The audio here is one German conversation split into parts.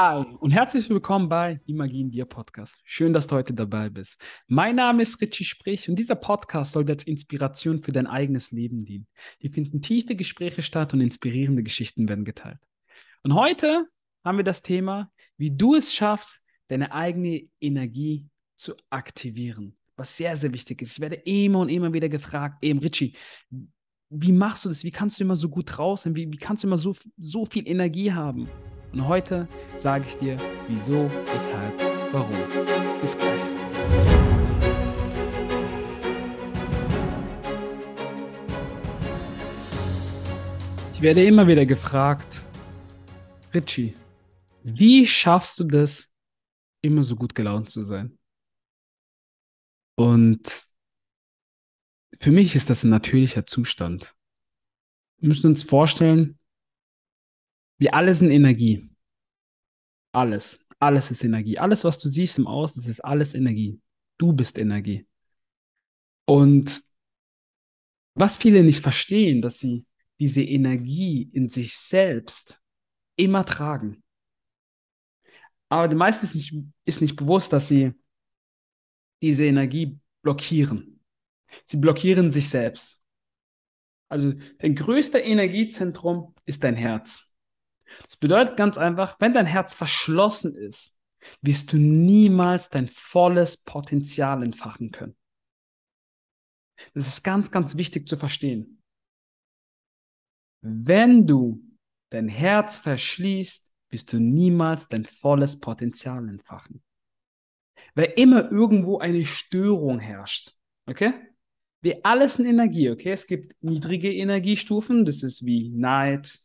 Hi und herzlich willkommen bei Die Magie dir Podcast. Schön, dass du heute dabei bist. Mein Name ist Richie Sprich und dieser Podcast soll als Inspiration für dein eigenes Leben dienen. Hier finden tiefe Gespräche statt und inspirierende Geschichten werden geteilt. Und heute haben wir das Thema, wie du es schaffst, deine eigene Energie zu aktivieren. Was sehr, sehr wichtig ist. Ich werde immer und immer wieder gefragt, eben Richie, wie machst du das? Wie kannst du immer so gut raus? Wie, wie kannst du immer so, so viel Energie haben? Und heute sage ich dir, wieso, weshalb, warum. Bis gleich. Ich werde immer wieder gefragt, Richie, wie schaffst du das, immer so gut gelaunt zu sein? Und für mich ist das ein natürlicher Zustand. Wir müssen uns vorstellen, wir alle sind Energie. Alles. Alles ist Energie. Alles, was du siehst im Außen, das ist alles Energie. Du bist Energie. Und was viele nicht verstehen, dass sie diese Energie in sich selbst immer tragen. Aber den meisten ist nicht, ist nicht bewusst, dass sie diese Energie blockieren. Sie blockieren sich selbst. Also dein größter Energiezentrum ist dein Herz. Das bedeutet ganz einfach, wenn dein Herz verschlossen ist, wirst du niemals dein volles Potenzial entfachen können. Das ist ganz, ganz wichtig zu verstehen. Wenn du dein Herz verschließt, wirst du niemals dein volles Potenzial entfachen. Weil immer irgendwo eine Störung herrscht. Okay? Wir alles sind Energie, okay? Es gibt niedrige Energiestufen, das ist wie Neid,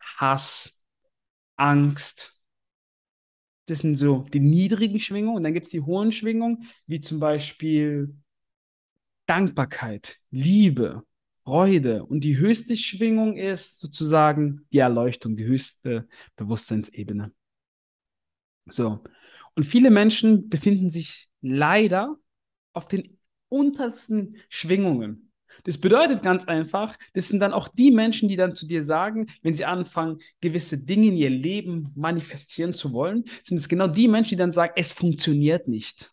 Hass, Angst. Das sind so die niedrigen Schwingungen. Und dann gibt es die hohen Schwingungen, wie zum Beispiel Dankbarkeit, Liebe, Freude. Und die höchste Schwingung ist sozusagen die Erleuchtung, die höchste Bewusstseinsebene. So. Und viele Menschen befinden sich leider auf den untersten Schwingungen. Das bedeutet ganz einfach, das sind dann auch die Menschen, die dann zu dir sagen, wenn sie anfangen, gewisse Dinge in ihr Leben manifestieren zu wollen, sind es genau die Menschen, die dann sagen, es funktioniert nicht.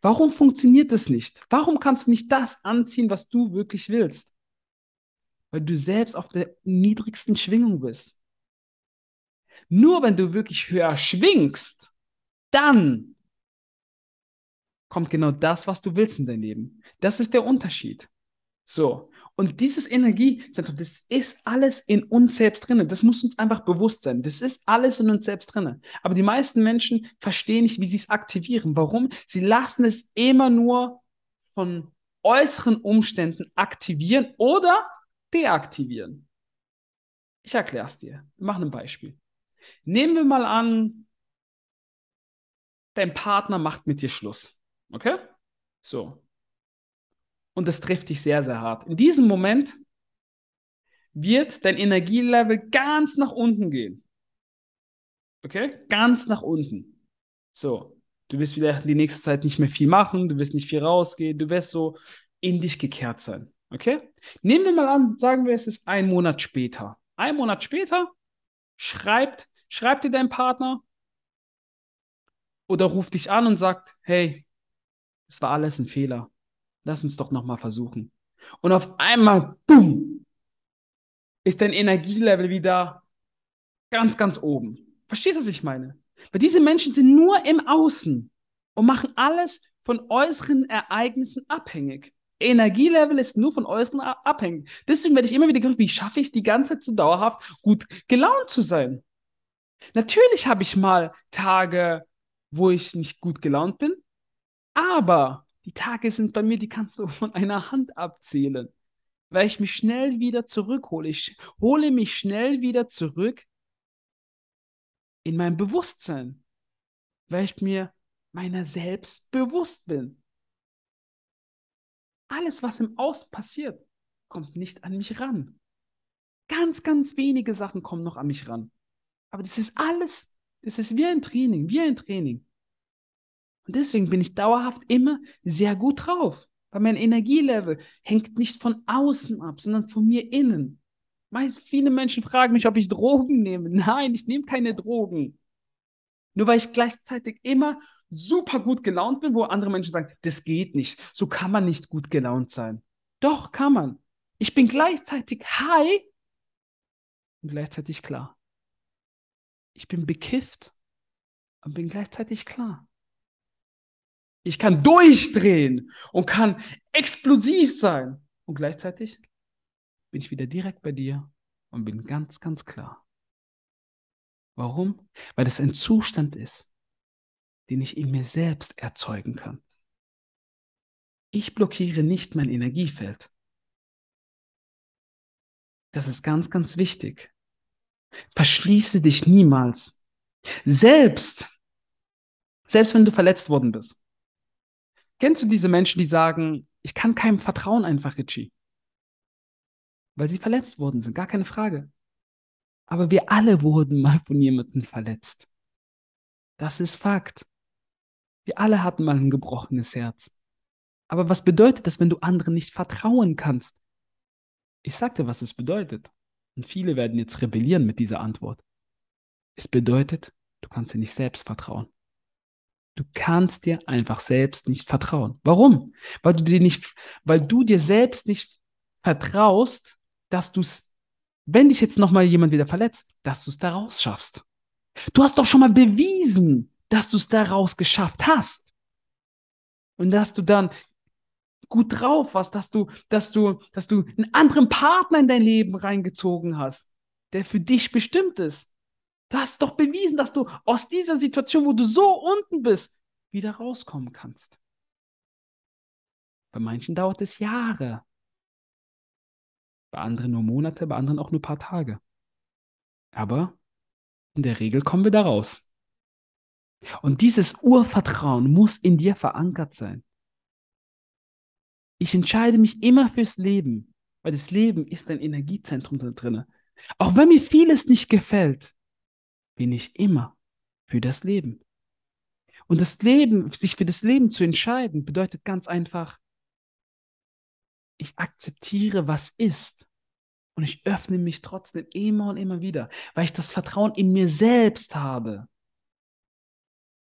Warum funktioniert es nicht? Warum kannst du nicht das anziehen, was du wirklich willst? Weil du selbst auf der niedrigsten Schwingung bist. Nur wenn du wirklich höher schwingst, dann kommt genau das, was du willst in dein Leben. Das ist der Unterschied. So. Und dieses Energiezentrum, das ist alles in uns selbst drin. Das muss uns einfach bewusst sein. Das ist alles in uns selbst drin. Aber die meisten Menschen verstehen nicht, wie sie es aktivieren. Warum? Sie lassen es immer nur von äußeren Umständen aktivieren oder deaktivieren. Ich erkläre es dir. Wir machen ein Beispiel. Nehmen wir mal an, dein Partner macht mit dir Schluss. Okay? So. Und das trifft dich sehr, sehr hart. In diesem Moment wird dein Energielevel ganz nach unten gehen. Okay? Ganz nach unten. So. Du wirst wieder die nächste Zeit nicht mehr viel machen, du wirst nicht viel rausgehen, du wirst so in dich gekehrt sein. Okay? Nehmen wir mal an, sagen wir, es ist ein Monat später. Ein Monat später schreibt, schreibt dir dein Partner oder ruft dich an und sagt, hey, es war alles ein Fehler. Lass uns doch nochmal versuchen. Und auf einmal, boom, ist dein Energielevel wieder ganz, ganz oben. Verstehst du, was ich meine? Weil diese Menschen sind nur im Außen und machen alles von äußeren Ereignissen abhängig. Energielevel ist nur von äußeren abhängig. Deswegen werde ich immer wieder gefragt, wie schaffe ich es die ganze Zeit so dauerhaft gut gelaunt zu sein? Natürlich habe ich mal Tage, wo ich nicht gut gelaunt bin. Aber die Tage sind bei mir, die kannst du von einer Hand abzählen, weil ich mich schnell wieder zurückhole. Ich hole mich schnell wieder zurück in mein Bewusstsein, weil ich mir meiner selbst bewusst bin. Alles, was im Außen passiert, kommt nicht an mich ran. Ganz, ganz wenige Sachen kommen noch an mich ran. Aber das ist alles, das ist wie ein Training, wie ein Training. Und deswegen bin ich dauerhaft immer sehr gut drauf. Weil mein Energielevel hängt nicht von außen ab, sondern von mir innen. Meist viele Menschen fragen mich, ob ich Drogen nehme. Nein, ich nehme keine Drogen. Nur weil ich gleichzeitig immer super gut gelaunt bin, wo andere Menschen sagen, das geht nicht. So kann man nicht gut gelaunt sein. Doch, kann man. Ich bin gleichzeitig high und gleichzeitig klar. Ich bin bekifft und bin gleichzeitig klar. Ich kann durchdrehen und kann explosiv sein und gleichzeitig bin ich wieder direkt bei dir und bin ganz, ganz klar. Warum? Weil es ein Zustand ist, den ich in mir selbst erzeugen kann. Ich blockiere nicht mein Energiefeld. Das ist ganz, ganz wichtig. Verschließe dich niemals. Selbst, selbst wenn du verletzt worden bist. Kennst du diese Menschen, die sagen, ich kann keinem vertrauen einfach, Richie? Weil sie verletzt worden sind, gar keine Frage. Aber wir alle wurden mal von jemandem verletzt. Das ist Fakt. Wir alle hatten mal ein gebrochenes Herz. Aber was bedeutet das, wenn du anderen nicht vertrauen kannst? Ich sagte, was es bedeutet. Und viele werden jetzt rebellieren mit dieser Antwort. Es bedeutet, du kannst dir nicht selbst vertrauen. Du kannst dir einfach selbst nicht vertrauen. Warum? Weil du dir nicht, weil du dir selbst nicht vertraust, dass du es, wenn dich jetzt nochmal jemand wieder verletzt, dass du es daraus schaffst. Du hast doch schon mal bewiesen, dass du es daraus geschafft hast. Und dass du dann gut drauf warst, dass du, dass du, dass du einen anderen Partner in dein Leben reingezogen hast, der für dich bestimmt ist. Du hast doch bewiesen, dass du aus dieser Situation, wo du so unten bist, wieder rauskommen kannst. Bei manchen dauert es Jahre. Bei anderen nur Monate, bei anderen auch nur ein paar Tage. Aber in der Regel kommen wir da raus. Und dieses Urvertrauen muss in dir verankert sein. Ich entscheide mich immer fürs Leben, weil das Leben ist ein Energiezentrum da drin. Auch wenn mir vieles nicht gefällt, bin ich immer für das Leben. Und das Leben, sich für das Leben zu entscheiden, bedeutet ganz einfach, ich akzeptiere, was ist. Und ich öffne mich trotzdem immer und immer wieder, weil ich das Vertrauen in mir selbst habe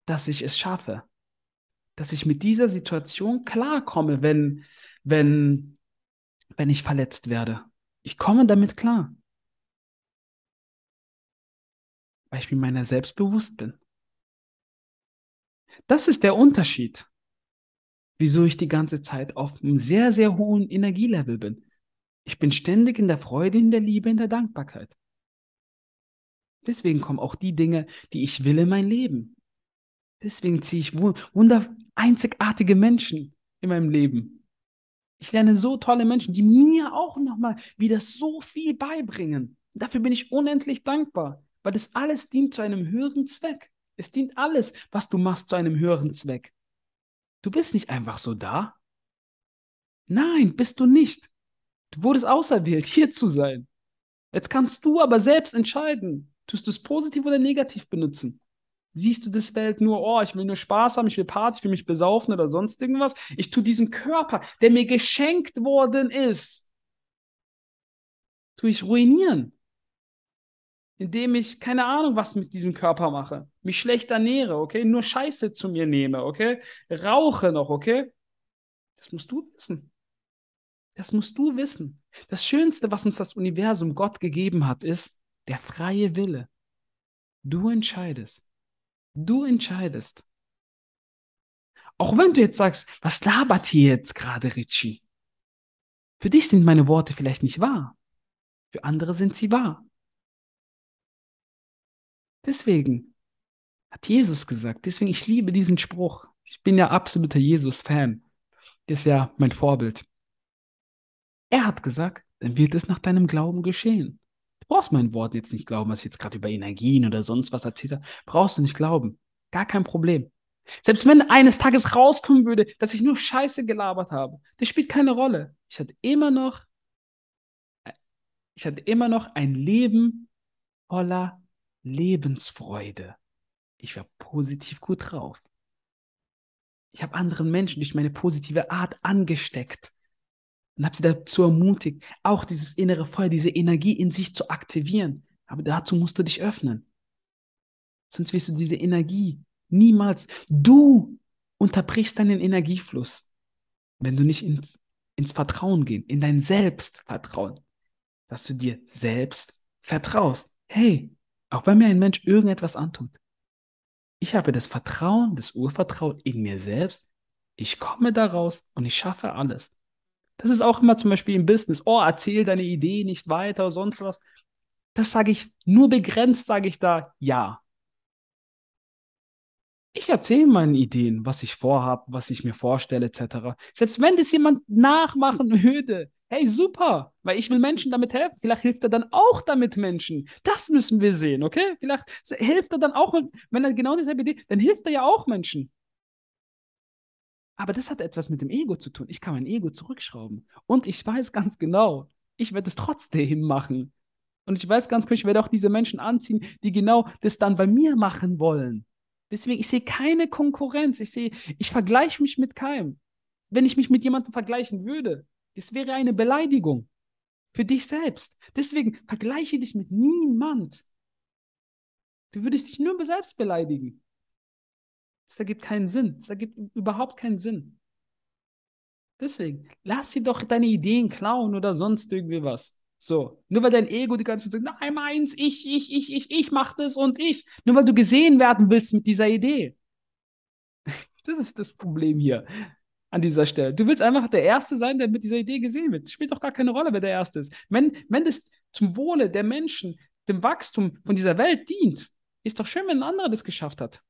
dass ich es schaffe, dass ich mit dieser Situation klarkomme, wenn, wenn, wenn ich verletzt werde. Ich komme damit klar, weil ich mir meiner selbst bewusst bin. Das ist der Unterschied, wieso ich die ganze Zeit auf einem sehr, sehr hohen Energielevel bin. Ich bin ständig in der Freude, in der Liebe, in der Dankbarkeit. Deswegen kommen auch die Dinge, die ich will in mein Leben. Deswegen ziehe ich wunder einzigartige Menschen in meinem Leben. Ich lerne so tolle Menschen, die mir auch nochmal wieder so viel beibringen. Dafür bin ich unendlich dankbar, weil das alles dient zu einem höheren Zweck. Es dient alles, was du machst, zu einem höheren Zweck. Du bist nicht einfach so da. Nein, bist du nicht. Du wurdest auserwählt, hier zu sein. Jetzt kannst du aber selbst entscheiden, tust du es positiv oder negativ benutzen. Siehst du das Welt nur, oh, ich will nur Spaß haben, ich will Party, ich will mich besaufen oder sonst irgendwas? Ich tue diesen Körper, der mir geschenkt worden ist, tue ich ruinieren. Indem ich keine Ahnung, was mit diesem Körper mache. Mich schlecht ernähre, okay? Nur Scheiße zu mir nehme, okay? Rauche noch, okay? Das musst du wissen. Das musst du wissen. Das Schönste, was uns das Universum Gott gegeben hat, ist der freie Wille. Du entscheidest. Du entscheidest. Auch wenn du jetzt sagst, was labert hier jetzt gerade Richie? Für dich sind meine Worte vielleicht nicht wahr. Für andere sind sie wahr. Deswegen hat Jesus gesagt, deswegen ich liebe diesen Spruch. Ich bin ja absoluter Jesus-Fan. Ist ja mein Vorbild. Er hat gesagt, dann wird es nach deinem Glauben geschehen. Du brauchst meinen Worten jetzt nicht glauben, was ich jetzt gerade über Energien oder sonst was erzählt habe. Brauchst du nicht glauben. Gar kein Problem. Selbst wenn eines Tages rauskommen würde, dass ich nur Scheiße gelabert habe, das spielt keine Rolle. Ich hatte immer noch, ich hatte immer noch ein Leben voller Lebensfreude. Ich war positiv gut drauf. Ich habe anderen Menschen durch meine positive Art angesteckt. Und habe sie dazu ermutigt, auch dieses innere Feuer, diese Energie in sich zu aktivieren. Aber dazu musst du dich öffnen. Sonst wirst du diese Energie niemals. Du unterbrichst deinen Energiefluss, wenn du nicht ins, ins Vertrauen gehst, in dein Selbstvertrauen, dass du dir selbst vertraust. Hey, auch wenn mir ein Mensch irgendetwas antut, ich habe das Vertrauen, das Urvertrauen in mir selbst. Ich komme daraus und ich schaffe alles. Das ist auch immer zum Beispiel im Business. Oh, erzähl deine Idee nicht weiter oder sonst was. Das sage ich nur begrenzt, sage ich da ja. Ich erzähle meine Ideen, was ich vorhabe, was ich mir vorstelle, etc. Selbst wenn das jemand nachmachen würde, hey, super, weil ich will Menschen damit helfen. Vielleicht hilft er dann auch damit Menschen. Das müssen wir sehen, okay? Vielleicht hilft er dann auch, wenn er genau dieselbe Idee, dann hilft er ja auch Menschen. Aber das hat etwas mit dem Ego zu tun. Ich kann mein Ego zurückschrauben. Und ich weiß ganz genau, ich werde es trotzdem machen. Und ich weiß ganz genau, ich werde auch diese Menschen anziehen, die genau das dann bei mir machen wollen. Deswegen, ich sehe keine Konkurrenz. Ich sehe, ich vergleiche mich mit keinem. Wenn ich mich mit jemandem vergleichen würde, es wäre eine Beleidigung für dich selbst. Deswegen vergleiche dich mit niemand. Du würdest dich nur selbst beleidigen. Das ergibt keinen Sinn. Das ergibt überhaupt keinen Sinn. Deswegen, lass sie doch deine Ideen klauen oder sonst irgendwie was. So, nur weil dein Ego die ganze Zeit sagt, nein, meins, ich, ich, ich, ich, ich mach das und ich. Nur weil du gesehen werden willst mit dieser Idee. Das ist das Problem hier an dieser Stelle. Du willst einfach der Erste sein, der mit dieser Idee gesehen wird. Spielt doch gar keine Rolle, wer der Erste ist. Wenn, wenn das zum Wohle der Menschen, dem Wachstum von dieser Welt dient, ist doch schön, wenn ein anderer das geschafft hat.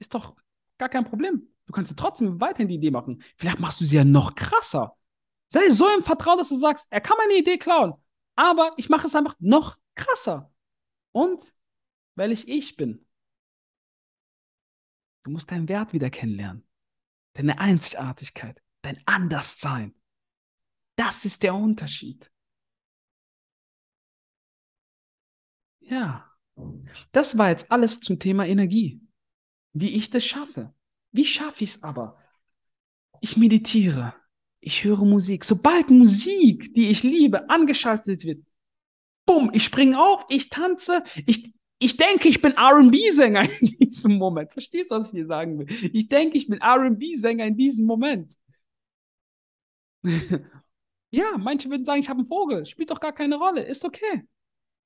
Ist doch gar kein Problem. Du kannst trotzdem weiterhin die Idee machen. Vielleicht machst du sie ja noch krasser. Sei so im Vertrauen, dass du sagst, er kann meine Idee klauen, aber ich mache es einfach noch krasser. Und weil ich ich bin. Du musst deinen Wert wieder kennenlernen. Deine Einzigartigkeit, dein Anderssein. Das ist der Unterschied. Ja, das war jetzt alles zum Thema Energie. Wie ich das schaffe. Wie schaffe ich es aber? Ich meditiere ich höre Musik. Sobald Musik, die ich liebe, angeschaltet wird, bumm, ich springe auf, ich tanze, ich, ich denke, ich bin RB-Sänger in diesem Moment. Verstehst du, was ich dir sagen will? Ich denke, ich bin RB-Sänger in diesem Moment. ja, manche würden sagen, ich habe einen Vogel. Spielt doch gar keine Rolle. Ist okay.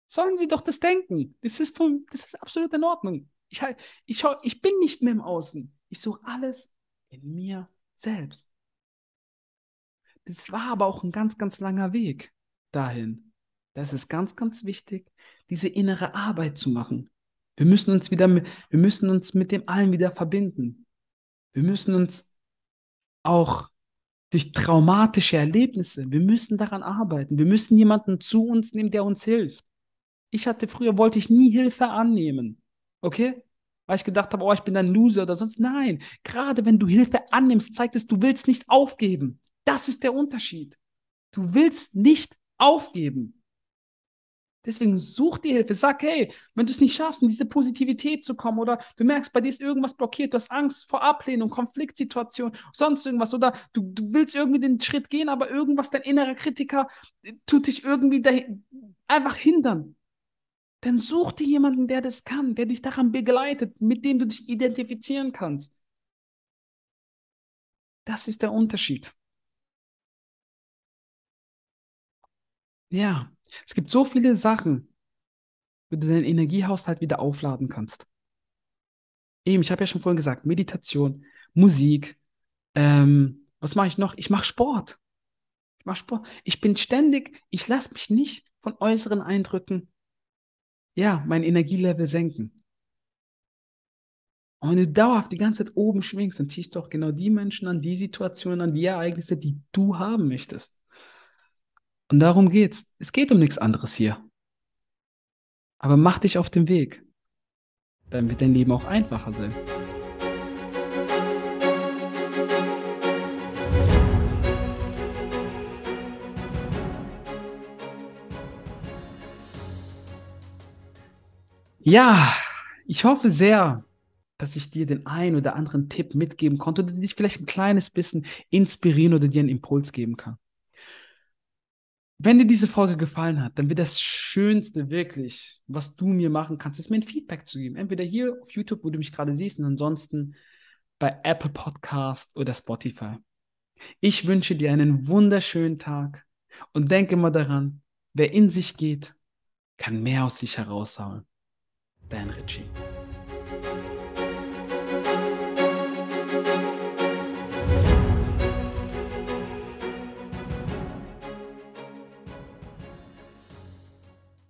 Sollen sie doch das denken. Das ist, von, das ist absolut in Ordnung. Ich, ich, ich bin nicht mehr im Außen. Ich suche alles in mir selbst. Es war aber auch ein ganz, ganz langer Weg dahin. Das ist ganz, ganz wichtig, diese innere Arbeit zu machen. Wir müssen uns wieder, wir müssen uns mit dem Allen wieder verbinden. Wir müssen uns auch durch traumatische Erlebnisse, wir müssen daran arbeiten. Wir müssen jemanden zu uns nehmen, der uns hilft. Ich hatte früher, wollte ich nie Hilfe annehmen. Okay? Weil ich gedacht habe, oh, ich bin ein Loser oder sonst. Nein, gerade wenn du Hilfe annimmst, zeigt es, du willst nicht aufgeben. Das ist der Unterschied. Du willst nicht aufgeben. Deswegen such dir Hilfe. Sag, hey, wenn du es nicht schaffst, in diese Positivität zu kommen oder du merkst, bei dir ist irgendwas blockiert, du hast Angst vor Ablehnung, Konfliktsituation, sonst irgendwas oder du, du willst irgendwie den Schritt gehen, aber irgendwas, dein innerer Kritiker äh, tut dich irgendwie dahin, einfach hindern. Dann such dir jemanden, der das kann, der dich daran begleitet, mit dem du dich identifizieren kannst. Das ist der Unterschied. Ja, es gibt so viele Sachen, wie du deinen Energiehaushalt wieder aufladen kannst. Eben, ich habe ja schon vorhin gesagt, Meditation, Musik. Ähm, was mache ich noch? Ich mache Sport. Ich mache Sport. Ich bin ständig, ich lasse mich nicht von äußeren Eindrücken, ja, mein Energielevel senken. Und wenn du dauerhaft die ganze Zeit oben schwingst, dann ziehst du auch genau die Menschen an, die Situationen an, die Ereignisse, die du haben möchtest. Und darum geht's. Es geht um nichts anderes hier. Aber mach dich auf den Weg. Dann wird dein Leben auch einfacher sein. Ja, ich hoffe sehr, dass ich dir den einen oder anderen Tipp mitgeben konnte oder dich vielleicht ein kleines bisschen inspirieren oder dir einen Impuls geben kann. Wenn dir diese Folge gefallen hat, dann wird das Schönste wirklich, was du mir machen kannst, ist mir ein Feedback zu geben. Entweder hier auf YouTube, wo du mich gerade siehst, und ansonsten bei Apple Podcast oder Spotify. Ich wünsche dir einen wunderschönen Tag und denke mal daran, wer in sich geht, kann mehr aus sich heraushauen. Dein Richie.